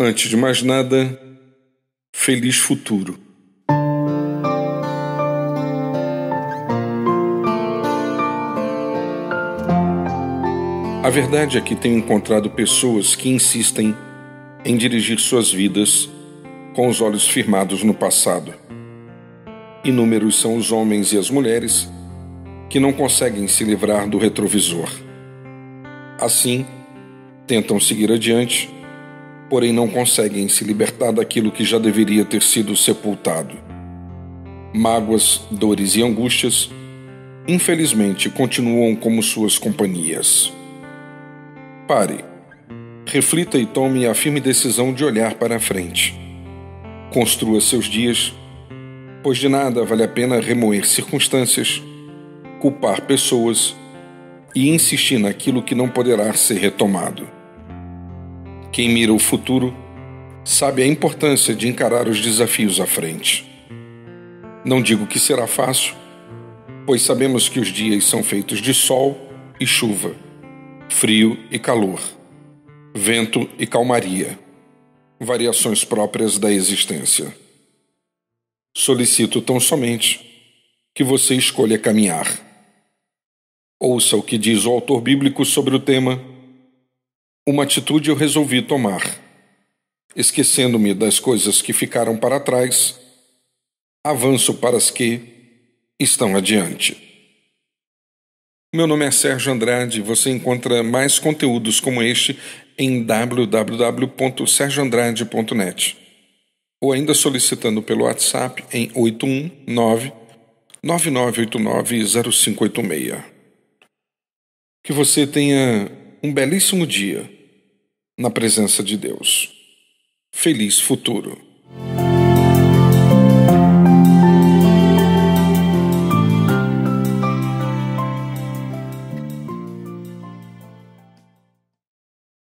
Antes de mais nada, feliz futuro. A verdade é que tenho encontrado pessoas que insistem em dirigir suas vidas com os olhos firmados no passado. Inúmeros são os homens e as mulheres que não conseguem se livrar do retrovisor. Assim, tentam seguir adiante porém não conseguem se libertar daquilo que já deveria ter sido sepultado. Mágoas, dores e angústias, infelizmente, continuam como suas companhias. Pare, reflita e tome a firme decisão de olhar para a frente. Construa seus dias, pois de nada vale a pena remoer circunstâncias, culpar pessoas e insistir naquilo que não poderá ser retomado. Quem mira o futuro sabe a importância de encarar os desafios à frente. Não digo que será fácil, pois sabemos que os dias são feitos de sol e chuva, frio e calor, vento e calmaria, variações próprias da existência. Solicito tão somente que você escolha caminhar. Ouça o que diz o autor bíblico sobre o tema uma atitude eu resolvi tomar. Esquecendo-me das coisas que ficaram para trás, avanço para as que estão adiante. Meu nome é Sérgio Andrade você encontra mais conteúdos como este em www.sergioandrade.net ou ainda solicitando pelo WhatsApp em 819 9989 0586. Que você tenha um belíssimo dia na presença de Deus. Feliz futuro.